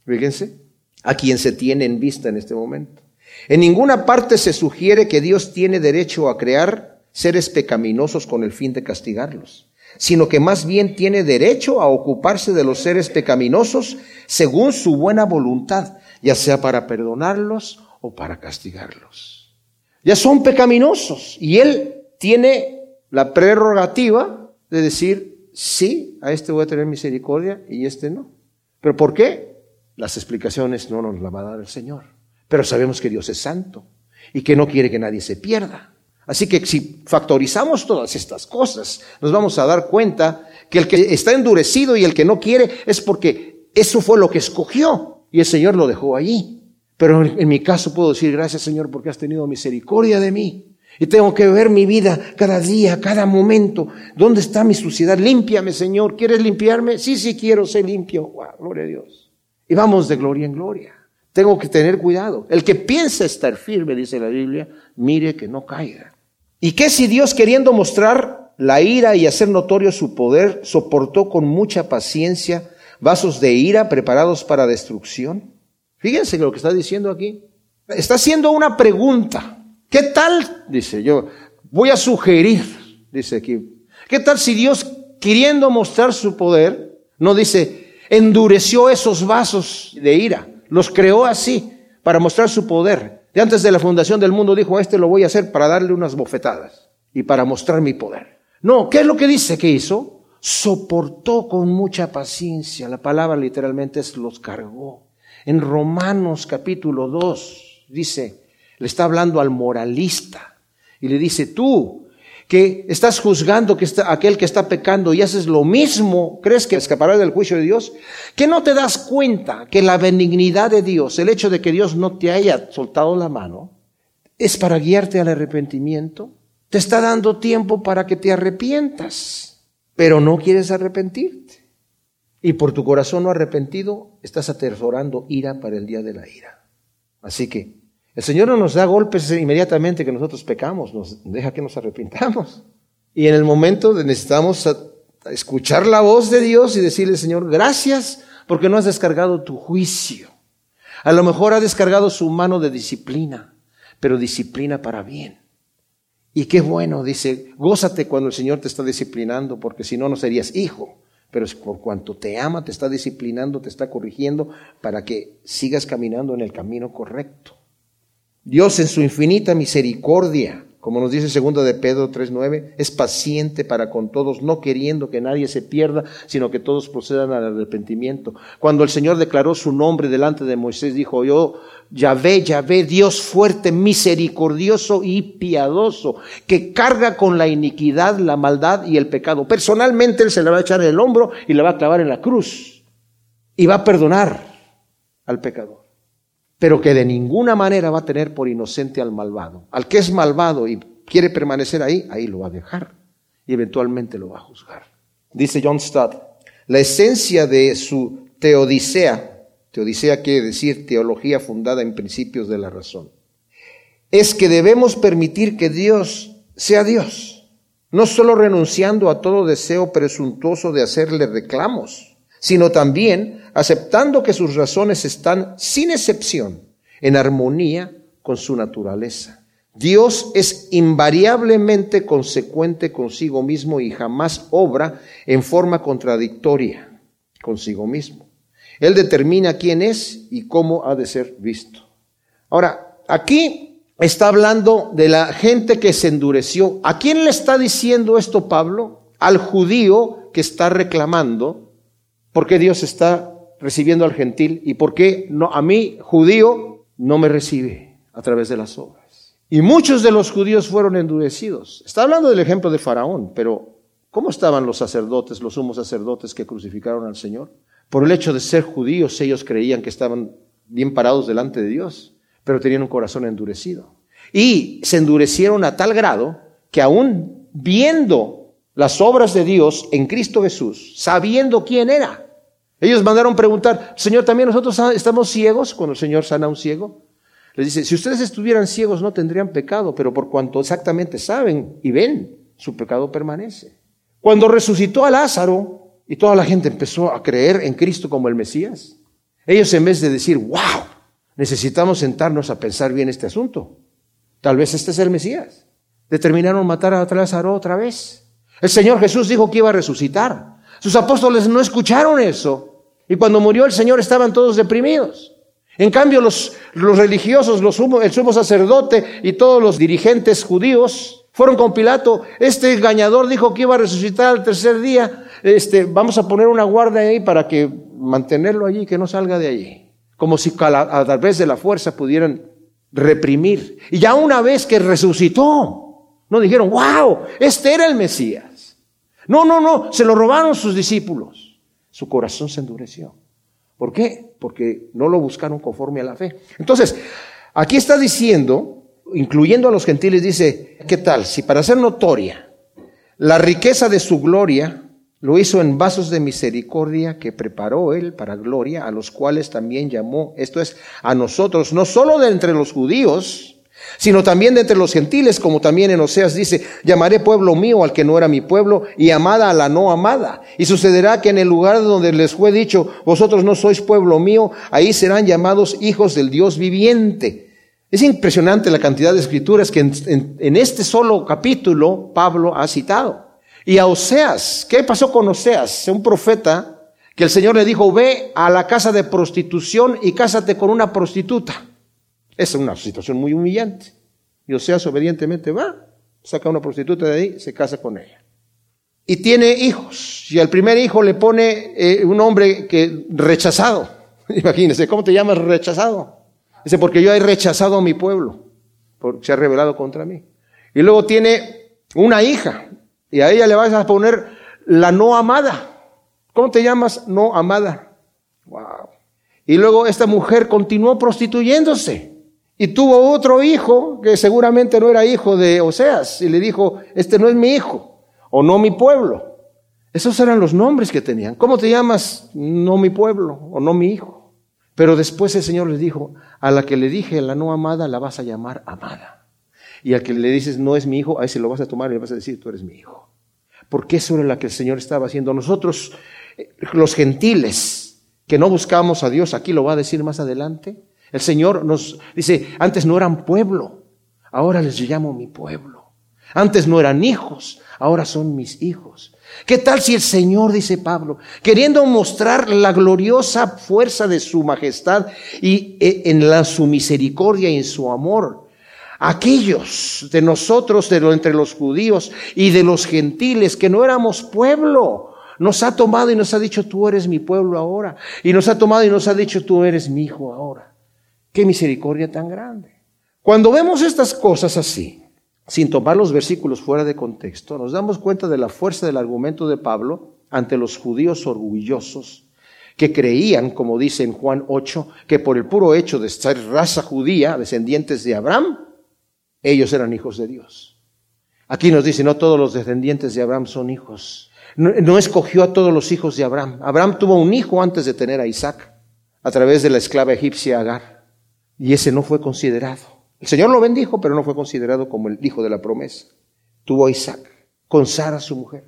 Fíjense, a quien se tiene en vista en este momento. En ninguna parte se sugiere que Dios tiene derecho a crear seres pecaminosos con el fin de castigarlos, sino que más bien tiene derecho a ocuparse de los seres pecaminosos según su buena voluntad, ya sea para perdonarlos o para castigarlos. Ya son pecaminosos y Él tiene la prerrogativa de decir, sí, a este voy a tener misericordia y este no. ¿Pero por qué? Las explicaciones no nos las va a dar el Señor. Pero sabemos que Dios es santo y que no quiere que nadie se pierda. Así que si factorizamos todas estas cosas, nos vamos a dar cuenta que el que está endurecido y el que no quiere es porque eso fue lo que escogió y el Señor lo dejó allí. Pero en mi caso puedo decir gracias Señor porque has tenido misericordia de mí. Y tengo que ver mi vida cada día, cada momento. ¿Dónde está mi suciedad? Límpiame, Señor. ¿Quieres limpiarme? Sí, sí quiero ser limpio. gloria a Dios. Y vamos de gloria en gloria. Tengo que tener cuidado. El que piensa estar firme, dice la Biblia, mire que no caiga. ¿Y qué si Dios queriendo mostrar la ira y hacer notorio su poder, soportó con mucha paciencia vasos de ira preparados para destrucción? Fíjense lo que está diciendo aquí. Está haciendo una pregunta. ¿Qué tal? Dice yo, voy a sugerir, dice aquí. ¿Qué tal si Dios queriendo mostrar su poder, no dice, endureció esos vasos de ira? Los creó así para mostrar su poder. De antes de la fundación del mundo dijo, este lo voy a hacer para darle unas bofetadas y para mostrar mi poder. No, ¿qué es lo que dice que hizo? Soportó con mucha paciencia. La palabra literalmente es los cargó. En Romanos capítulo 2 dice, le está hablando al moralista y le dice, tú que estás juzgando que está, aquel que está pecando y haces lo mismo, ¿crees que escaparás del juicio de Dios? Que no te das cuenta que la benignidad de Dios, el hecho de que Dios no te haya soltado la mano, es para guiarte al arrepentimiento. Te está dando tiempo para que te arrepientas, pero no quieres arrepentirte. Y por tu corazón no arrepentido, estás atesorando ira para el día de la ira. Así que el Señor no nos da golpes inmediatamente que nosotros pecamos, nos deja que nos arrepintamos. Y en el momento necesitamos escuchar la voz de Dios y decirle, Señor, gracias porque no has descargado tu juicio. A lo mejor ha descargado su mano de disciplina, pero disciplina para bien. Y qué bueno, dice, gózate cuando el Señor te está disciplinando, porque si no, no serías hijo. Pero por cuanto te ama, te está disciplinando, te está corrigiendo para que sigas caminando en el camino correcto. Dios en su infinita misericordia, como nos dice segundo de Pedro 3.9, es paciente para con todos, no queriendo que nadie se pierda, sino que todos procedan al arrepentimiento. Cuando el Señor declaró su nombre delante de Moisés, dijo, yo, Yahvé, Yahvé, Dios fuerte, misericordioso y piadoso, que carga con la iniquidad, la maldad y el pecado. Personalmente Él se le va a echar en el hombro y le va a clavar en la cruz y va a perdonar al pecador pero que de ninguna manera va a tener por inocente al malvado. Al que es malvado y quiere permanecer ahí, ahí lo va a dejar y eventualmente lo va a juzgar. Dice John Stott, la esencia de su teodicea, teodicea quiere decir teología fundada en principios de la razón, es que debemos permitir que Dios sea Dios, no solo renunciando a todo deseo presuntuoso de hacerle reclamos, sino también aceptando que sus razones están sin excepción en armonía con su naturaleza. Dios es invariablemente consecuente consigo mismo y jamás obra en forma contradictoria consigo mismo. Él determina quién es y cómo ha de ser visto. Ahora, aquí está hablando de la gente que se endureció. ¿A quién le está diciendo esto Pablo? Al judío que está reclamando, porque Dios está recibiendo al gentil y por qué no, a mí, judío, no me recibe a través de las obras. Y muchos de los judíos fueron endurecidos. Está hablando del ejemplo de Faraón, pero ¿cómo estaban los sacerdotes, los sumos sacerdotes que crucificaron al Señor? Por el hecho de ser judíos, ellos creían que estaban bien parados delante de Dios, pero tenían un corazón endurecido. Y se endurecieron a tal grado que aún viendo las obras de Dios en Cristo Jesús, sabiendo quién era, ellos mandaron preguntar, Señor, ¿también nosotros estamos ciegos cuando el Señor sana a un ciego? Les dice, si ustedes estuvieran ciegos no tendrían pecado, pero por cuanto exactamente saben y ven, su pecado permanece. Cuando resucitó a Lázaro y toda la gente empezó a creer en Cristo como el Mesías, ellos en vez de decir, wow, necesitamos sentarnos a pensar bien este asunto, tal vez este es el Mesías, determinaron matar a Lázaro otra vez. El Señor Jesús dijo que iba a resucitar. Sus apóstoles no escucharon eso. Y cuando murió el Señor estaban todos deprimidos. En cambio, los, religiosos, el sumo sacerdote y todos los dirigentes judíos fueron con Pilato. Este engañador dijo que iba a resucitar al tercer día. Este, vamos a poner una guardia ahí para que mantenerlo allí, que no salga de allí. Como si a través de la fuerza pudieran reprimir. Y ya una vez que resucitó, no dijeron, wow, este era el Mesías. No, no, no, se lo robaron sus discípulos. Su corazón se endureció. ¿Por qué? Porque no lo buscaron conforme a la fe. Entonces, aquí está diciendo, incluyendo a los gentiles, dice, ¿qué tal? Si para ser notoria la riqueza de su gloria lo hizo en vasos de misericordia que preparó él para gloria, a los cuales también llamó, esto es, a nosotros, no solo de entre los judíos, sino también de entre los gentiles, como también en Oseas dice, llamaré pueblo mío al que no era mi pueblo y amada a la no amada. Y sucederá que en el lugar donde les fue dicho, vosotros no sois pueblo mío, ahí serán llamados hijos del Dios viviente. Es impresionante la cantidad de escrituras que en, este solo capítulo Pablo ha citado. Y a Oseas, ¿qué pasó con Oseas? Un profeta que el Señor le dijo, ve a la casa de prostitución y cásate con una prostituta. Es una situación muy humillante. Y Oseas obedientemente va, saca a una prostituta de ahí, se casa con ella. Y tiene hijos. Y al primer hijo le pone eh, un hombre que rechazado. (laughs) Imagínense, ¿cómo te llamas rechazado? Dice, porque yo he rechazado a mi pueblo, porque se ha rebelado contra mí. Y luego tiene una hija, y a ella le vas a poner la no amada. ¿Cómo te llamas no amada? Wow. Y luego esta mujer continuó prostituyéndose. Y tuvo otro hijo que seguramente no era hijo de Oseas y le dijo, este no es mi hijo o no mi pueblo. Esos eran los nombres que tenían. ¿Cómo te llamas? No mi pueblo o no mi hijo. Pero después el Señor les dijo, a la que le dije la no amada la vas a llamar amada. Y al que le dices no es mi hijo, a ese lo vas a tomar y le vas a decir tú eres mi hijo. Porque eso era lo que el Señor estaba haciendo. Nosotros, eh, los gentiles, que no buscamos a Dios, aquí lo va a decir más adelante, el Señor nos dice, antes no eran pueblo, ahora les llamo mi pueblo. Antes no eran hijos, ahora son mis hijos. ¿Qué tal si el Señor, dice Pablo, queriendo mostrar la gloriosa fuerza de su majestad y e, en la, su misericordia y en su amor, aquellos de nosotros, de entre los judíos y de los gentiles que no éramos pueblo, nos ha tomado y nos ha dicho, tú eres mi pueblo ahora. Y nos ha tomado y nos ha dicho, tú eres mi hijo ahora. Qué misericordia tan grande. Cuando vemos estas cosas así, sin tomar los versículos fuera de contexto, nos damos cuenta de la fuerza del argumento de Pablo ante los judíos orgullosos que creían, como dice en Juan 8, que por el puro hecho de ser raza judía, descendientes de Abraham, ellos eran hijos de Dios. Aquí nos dice, no todos los descendientes de Abraham son hijos. No, no, escogió a todos los hijos de Abraham. Abraham tuvo un hijo antes de tener a Isaac, a través de la esclava egipcia Agar. Y ese no fue considerado. El Señor lo bendijo, pero no fue considerado como el hijo de la promesa. Tuvo a Isaac, con Sara su mujer.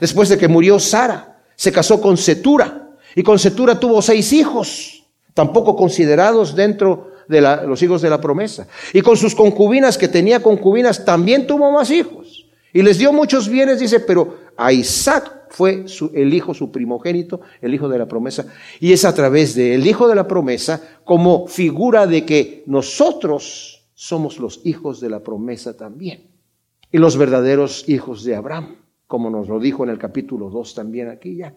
Después de que murió Sara, se casó con Setura. Y con Setura tuvo seis hijos, tampoco considerados dentro de los hijos de la promesa. Y con sus concubinas, que tenía concubinas, también tuvo más hijos. Y les dio muchos bienes, dice, pero a Isaac fue el hijo, su primogénito, el hijo de la promesa. Y es a través del hijo de la promesa como figura de que nosotros somos los hijos de la promesa también. Y los verdaderos hijos de Abraham, como nos lo dijo en el capítulo 2 también aquí ya.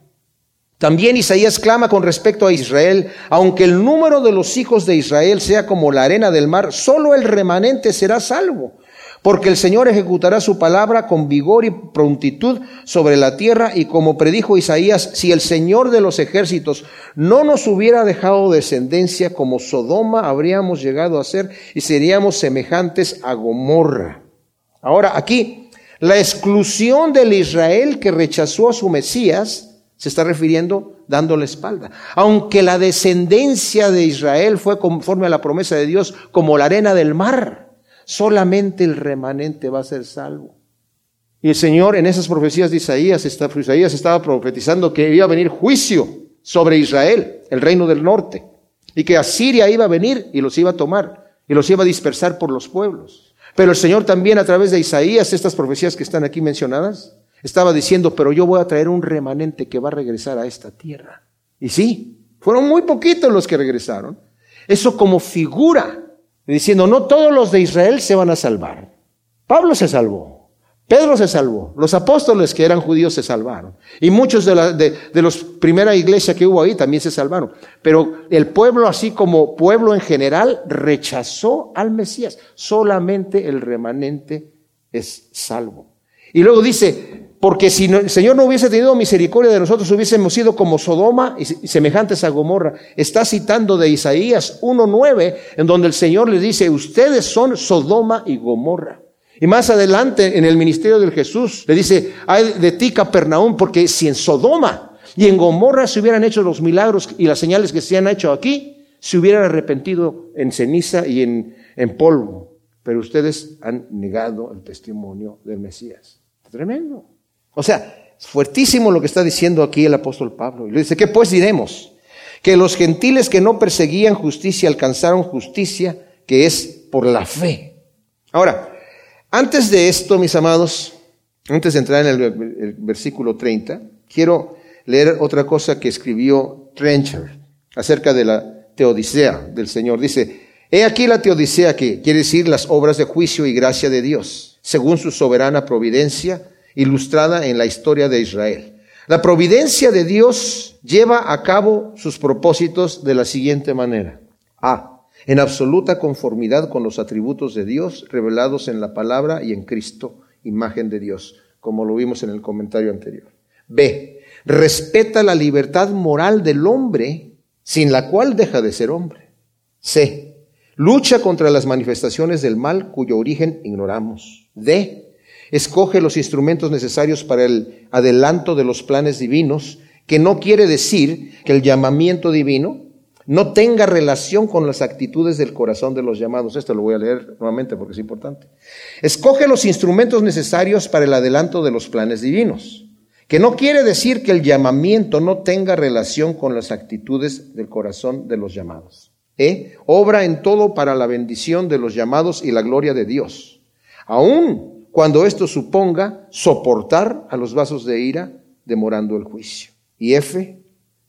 También Isaías clama con respecto a Israel, aunque el número de los hijos de Israel sea como la arena del mar, solo el remanente será salvo Porque el Señor ejecutará su palabra con vigor y prontitud sobre la tierra y como predijo Isaías, si el Señor de los ejércitos no nos hubiera dejado descendencia como Sodoma, habríamos llegado a ser y seríamos semejantes a Gomorra. Ahora, aquí, la exclusión del Israel que rechazó a su Mesías se está refiriendo dándole espalda. Aunque la descendencia de Israel fue conforme a la promesa de Dios como la arena del mar solamente el remanente va a ser salvo. Y el Señor en esas profecías de Isaías, Isaías estaba profetizando que iba a venir juicio sobre Israel, el reino del norte, y que Asiria iba a venir y los iba a tomar y los iba a dispersar por los pueblos. Pero el Señor también a través de Isaías, estas profecías que están aquí mencionadas, estaba diciendo, pero yo voy a traer un remanente que va a regresar a esta tierra. Y sí, fueron muy poquitos los que regresaron. Eso como figura diciendo, no todos los de Israel se van a salvar. Pablo se salvó, Pedro se salvó, los apóstoles que eran judíos se salvaron, y muchos de, la, de, de los primera iglesia que hubo ahí también se salvaron. Pero el pueblo, así como pueblo en general, rechazó al Mesías. Solamente el remanente es salvo. Y luego dice, porque si el Señor no hubiese tenido misericordia de nosotros, hubiésemos sido como Sodoma y semejantes a Gomorra. Está citando de Isaías 1.9, en donde el Señor le dice, ustedes son Sodoma y Gomorra. Y más adelante, en el ministerio del Jesús, le dice, ay de ti, Capernaum, porque si en Sodoma y en Gomorra se hubieran hecho los milagros y las señales que se han hecho aquí, se hubieran arrepentido en ceniza y en, en polvo. Pero ustedes han negado el testimonio del Mesías. Tremendo. O sea, es fuertísimo lo que está diciendo aquí el apóstol Pablo. Y le dice, ¿qué pues diremos? Que los gentiles que no perseguían justicia alcanzaron justicia, que es por la fe. Ahora, antes de esto, mis amados, antes de entrar en el, versículo 30, quiero leer otra cosa que escribió Trencher acerca de la teodicea del Señor. Dice, he aquí la teodicea que quiere decir las obras de juicio y gracia de Dios, según su soberana providencia ilustrada en la historia de Israel. La providencia de Dios lleva a cabo sus propósitos de la siguiente manera. A. En absoluta conformidad con los atributos de Dios revelados en la palabra y en Cristo, imagen de Dios, como lo vimos en el comentario anterior. B. Respeta la libertad moral del hombre, sin la cual deja de ser hombre. C. Lucha contra las manifestaciones del mal cuyo origen ignoramos. D escoge los instrumentos necesarios para el adelanto de los planes divinos, que no quiere decir que el llamamiento divino no tenga relación con las actitudes del corazón de los llamados. Esto lo voy a leer nuevamente porque es importante. Escoge los instrumentos necesarios para el adelanto de los planes divinos, que no quiere decir que el llamamiento no tenga relación con las actitudes del corazón de los llamados. E, obra en todo para la bendición de los llamados y la gloria de Dios. Aún cuando esto suponga soportar a los vasos de ira demorando el juicio. Y F,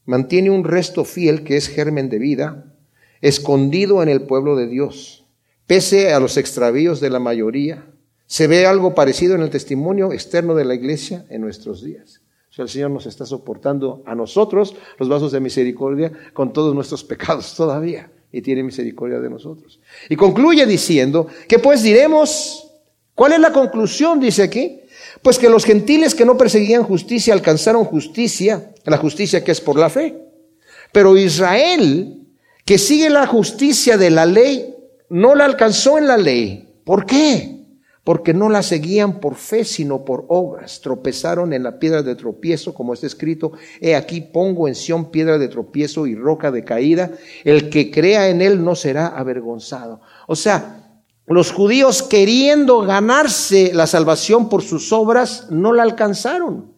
mantiene un resto fiel que es germen de vida, escondido en el pueblo de Dios. Pese a los extravíos de la mayoría, se ve algo parecido en el testimonio externo de la iglesia en nuestros días. O sea, el Señor nos está soportando a nosotros los vasos de misericordia con todos nuestros pecados todavía y tiene misericordia de nosotros. Y concluye diciendo que pues diremos ¿Cuál es la conclusión? Dice aquí. Pues que los gentiles que no perseguían justicia alcanzaron justicia, la justicia que es por la fe. Pero Israel, que sigue la justicia de la ley, no la alcanzó en la ley. ¿Por qué? Porque no la seguían por fe, sino por obras. Tropezaron en la piedra de tropiezo, como está escrito, he aquí pongo en Sión piedra de tropiezo y roca de caída. El que crea en él no será avergonzado. O sea, los judíos queriendo ganarse la salvación por sus obras no la alcanzaron,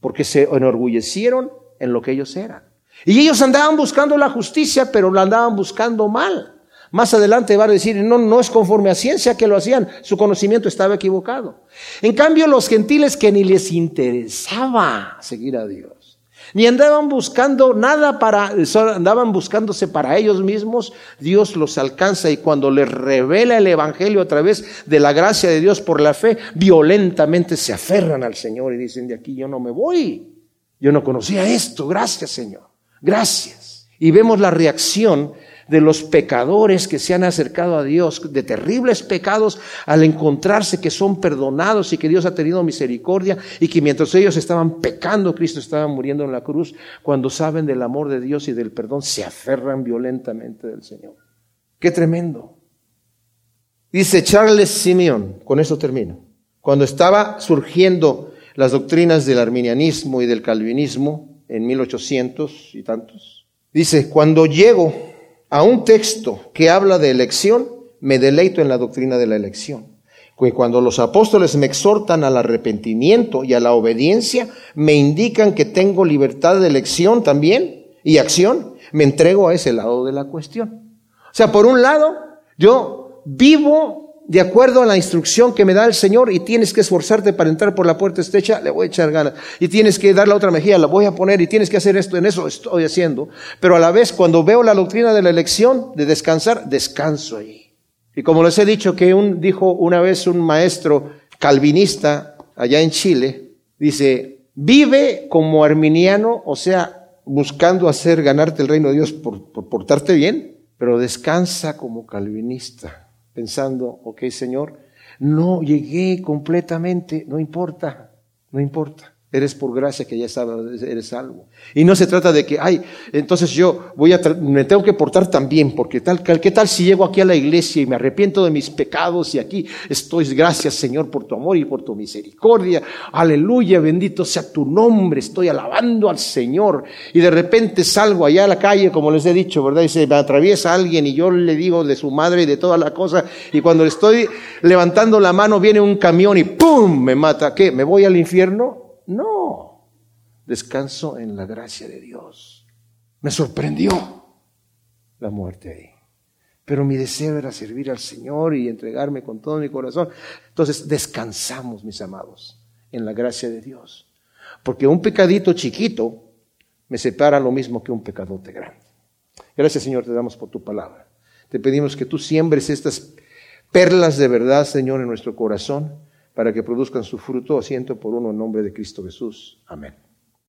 porque se enorgullecieron en lo que ellos eran. Y ellos andaban buscando la justicia, pero la andaban buscando mal. Más adelante va a decir, no, no es conforme a ciencia que lo hacían, su conocimiento estaba equivocado. En cambio, los gentiles que ni les interesaba seguir a Dios, ni andaban buscando nada para, andaban buscándose para ellos mismos. Dios los alcanza y cuando les revela el Evangelio a través de la gracia de Dios por la fe, violentamente se aferran al Señor y dicen, de aquí yo no me voy. Yo no conocía esto. Gracias Señor. Gracias. Y vemos la reacción de los pecadores que se han acercado a Dios, de terribles pecados, al encontrarse que son perdonados y que Dios ha tenido misericordia y que mientras ellos estaban pecando, Cristo estaba muriendo en la cruz, cuando saben del amor de Dios y del perdón, se aferran violentamente del Señor. Qué tremendo. Dice Charles Simeon, con esto termino, cuando estaba surgiendo las doctrinas del arminianismo y del calvinismo en 1800 y tantos, dice, cuando llego a un texto que habla de elección, me deleito en la doctrina de la elección. Cuando los apóstoles me exhortan al arrepentimiento y a la obediencia, me indican que tengo libertad de elección también y acción, me entrego a ese lado de la cuestión. O sea, por un lado, yo vivo de acuerdo a la instrucción que me da el Señor y tienes que esforzarte para entrar por la puerta estrecha, le voy a echar ganas. Y tienes que dar la otra mejilla, la voy a poner y tienes que hacer esto, en eso estoy haciendo. Pero a la vez, cuando veo la doctrina de la elección, de descansar, descanso ahí. Y como les he dicho que un, dijo una vez un maestro calvinista allá en Chile, dice, vive como arminiano, o sea, buscando hacer ganarte el reino de Dios por, por portarte bien, pero descansa como calvinista pensando, ok Señor, no llegué completamente, no importa, no importa. Eres por gracia que ya sabes, eres salvo. Y no se trata de que, ay, entonces yo voy a, me tengo que portar también, porque tal, ¿qué tal si llego aquí a la iglesia y me arrepiento de mis pecados y aquí estoy, gracias Señor por tu amor y por tu misericordia. Aleluya, bendito sea tu nombre, estoy alabando al Señor. Y de repente salgo allá a la calle, como les he dicho, ¿verdad? Y se me atraviesa alguien y yo le digo de su madre y de toda la cosa. Y cuando le estoy levantando la mano viene un camión y ¡pum! me mata. ¿Qué? ¿Me voy al infierno? No, descanso en la gracia de Dios. Me sorprendió la muerte ahí. Pero mi deseo era servir al Señor y entregarme con todo mi corazón. Entonces descansamos, mis amados, en la gracia de Dios. Porque un pecadito chiquito me separa lo mismo que un pecadote grande. Gracias Señor, te damos por tu palabra. Te pedimos que tú siembres estas perlas de verdad, Señor, en nuestro corazón para que produzcan su fruto asiento por uno en nombre de Cristo Jesús. Amén.